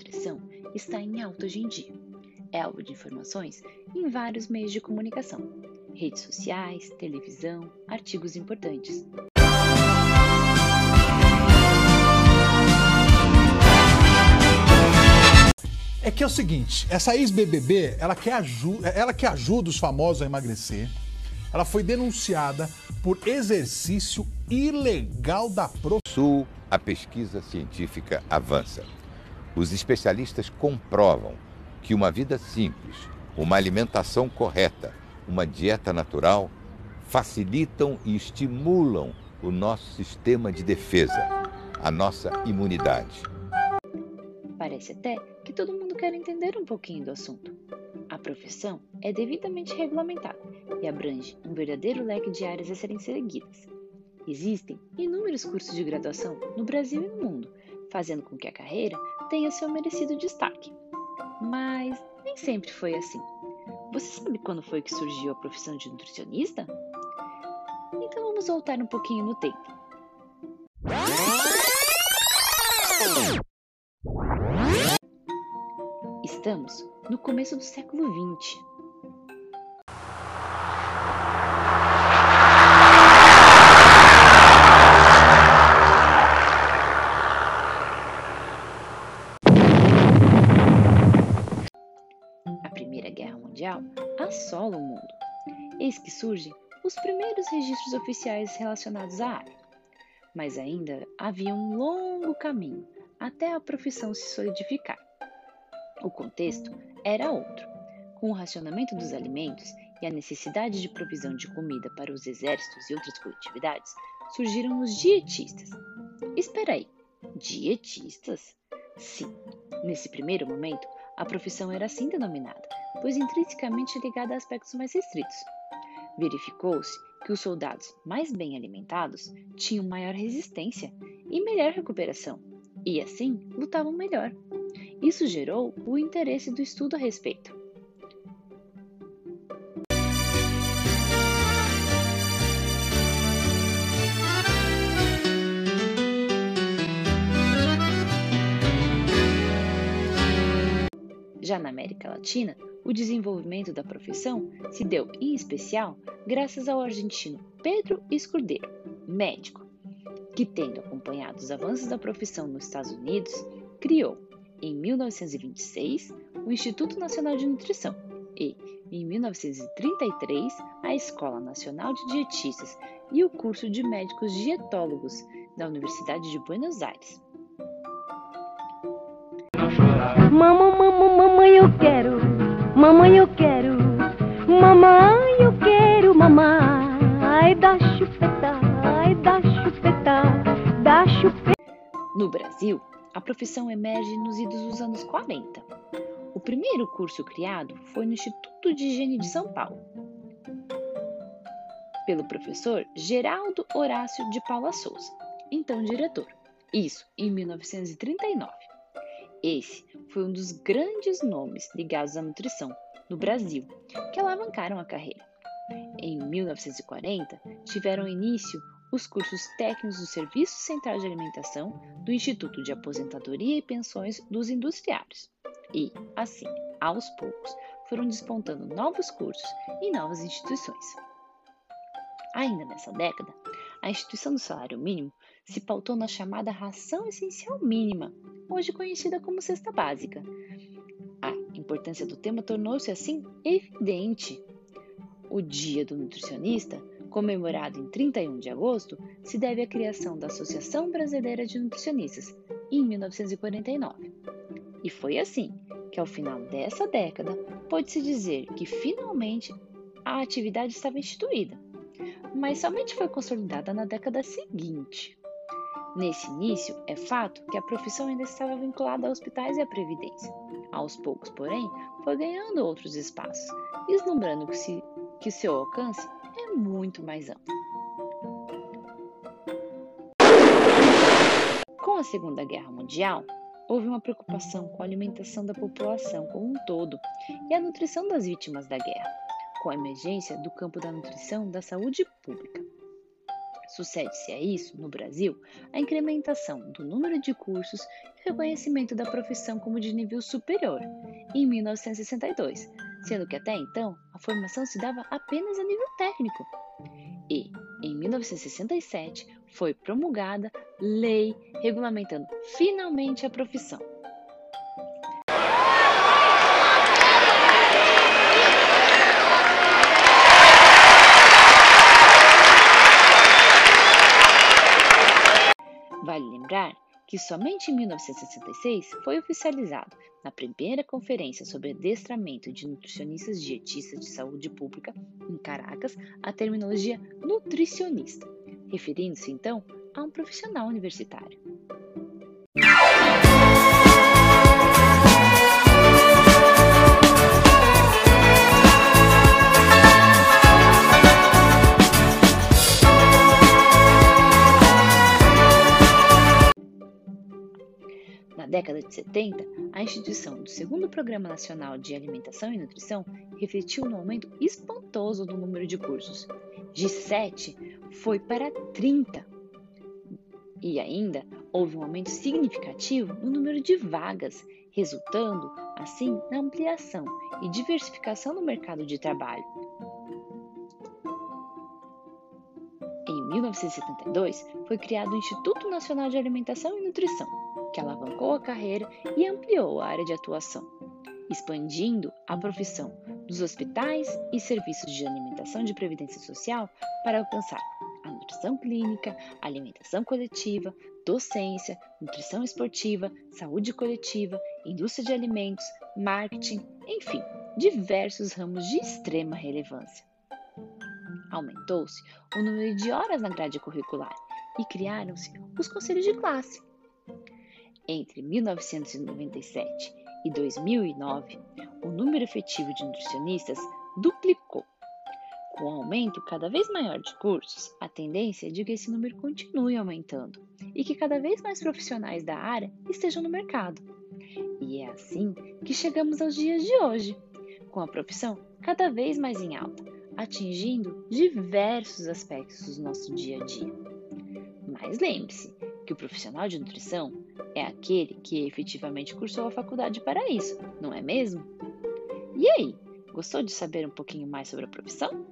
nutrição está em alta hoje em dia. É alvo de informações em vários meios de comunicação, redes sociais, televisão, artigos importantes. É que é o seguinte, essa ex-BBB, ela quer ajuda, ela que ajuda os famosos a emagrecer. Ela foi denunciada por exercício ilegal da profissão. Sul, a pesquisa científica avança. Os especialistas comprovam que uma vida simples, uma alimentação correta, uma dieta natural facilitam e estimulam o nosso sistema de defesa, a nossa imunidade. Parece até que todo mundo quer entender um pouquinho do assunto. A profissão é devidamente regulamentada e abrange um verdadeiro leque de áreas a serem seguidas. Existem inúmeros cursos de graduação no Brasil e no mundo, fazendo com que a carreira tenha seu merecido destaque. Mas nem sempre foi assim. Você sabe quando foi que surgiu a profissão de nutricionista? Então vamos voltar um pouquinho no tempo. Estamos no começo do século XX. Surgem os primeiros registros oficiais relacionados à área. Mas ainda havia um longo caminho até a profissão se solidificar. O contexto era outro. Com o racionamento dos alimentos e a necessidade de provisão de comida para os exércitos e outras coletividades, surgiram os dietistas. Espera aí, dietistas? Sim, nesse primeiro momento, a profissão era assim denominada, pois intrinsecamente ligada a aspectos mais restritos. Verificou-se que os soldados mais bem alimentados tinham maior resistência e melhor recuperação, e assim lutavam melhor. Isso gerou o interesse do estudo a respeito. Já na América Latina, o desenvolvimento da profissão se deu, em especial, graças ao argentino Pedro Escudeiro, médico, que, tendo acompanhado os avanços da profissão nos Estados Unidos, criou, em 1926, o Instituto Nacional de Nutrição e, em 1933, a Escola Nacional de Dietistas e o curso de médicos dietólogos da Universidade de Buenos Aires. Mamãe, mamãe, mamãe, eu quero. Mamãe, eu quero. Mamãe, eu quero, mamãe. Da chupeta, ai, chupeta, da chupeta. No Brasil, a profissão emerge nos idos dos anos 40. O primeiro curso criado foi no Instituto de Higiene de São Paulo, pelo professor Geraldo Horácio de Paula Souza, então diretor. Isso em 1939. Esse foi um dos grandes nomes ligados à nutrição no Brasil que alavancaram a carreira. Em 1940, tiveram início os cursos técnicos do Serviço Central de Alimentação do Instituto de Aposentadoria e Pensões dos Industriários. E, assim, aos poucos, foram despontando novos cursos e novas instituições. Ainda nessa década, a instituição do salário mínimo se pautou na chamada ração essencial mínima, hoje conhecida como cesta básica. A importância do tema tornou-se assim evidente. O Dia do Nutricionista, comemorado em 31 de agosto, se deve à criação da Associação Brasileira de Nutricionistas, em 1949. E foi assim que, ao final dessa década, pôde-se dizer que finalmente a atividade estava instituída, mas somente foi consolidada na década seguinte. Nesse início, é fato que a profissão ainda estava vinculada a hospitais e à previdência. Aos poucos, porém, foi ganhando outros espaços, vislumbrando que, se, que seu alcance é muito mais amplo. Com a Segunda Guerra Mundial, houve uma preocupação com a alimentação da população como um todo e a nutrição das vítimas da guerra, com a emergência do campo da nutrição da saúde pública. Sucede-se a isso, no Brasil, a incrementação do número de cursos e reconhecimento da profissão como de nível superior, em 1962, sendo que até então a formação se dava apenas a nível técnico. E, em 1967, foi promulgada lei regulamentando finalmente a profissão. Lembrar que somente em 1966 foi oficializado, na primeira conferência sobre adestramento de nutricionistas dietistas de saúde pública em Caracas, a terminologia nutricionista, referindo-se então a um profissional universitário. Na década de 70, a instituição do segundo Programa Nacional de Alimentação e Nutrição refletiu no aumento espantoso do número de cursos. De 7 foi para 30. E ainda houve um aumento significativo no número de vagas, resultando, assim, na ampliação e diversificação do mercado de trabalho. Em 1972, foi criado o Instituto Nacional de Alimentação e Nutrição, que alavancou a carreira e ampliou a área de atuação, expandindo a profissão dos hospitais e serviços de alimentação de previdência social para alcançar a nutrição clínica, alimentação coletiva, docência, nutrição esportiva, saúde coletiva, indústria de alimentos, marketing, enfim, diversos ramos de extrema relevância. Aumentou-se o número de horas na grade curricular e criaram-se os conselhos de classe. Entre 1997 e 2009, o número efetivo de nutricionistas duplicou. Com o aumento cada vez maior de cursos, a tendência é de que esse número continue aumentando e que cada vez mais profissionais da área estejam no mercado. E é assim que chegamos aos dias de hoje, com a profissão cada vez mais em alta, atingindo diversos aspectos do nosso dia a dia. Mas lembre-se que o profissional de nutrição é aquele que efetivamente cursou a faculdade para isso, não é mesmo? E aí, gostou de saber um pouquinho mais sobre a profissão?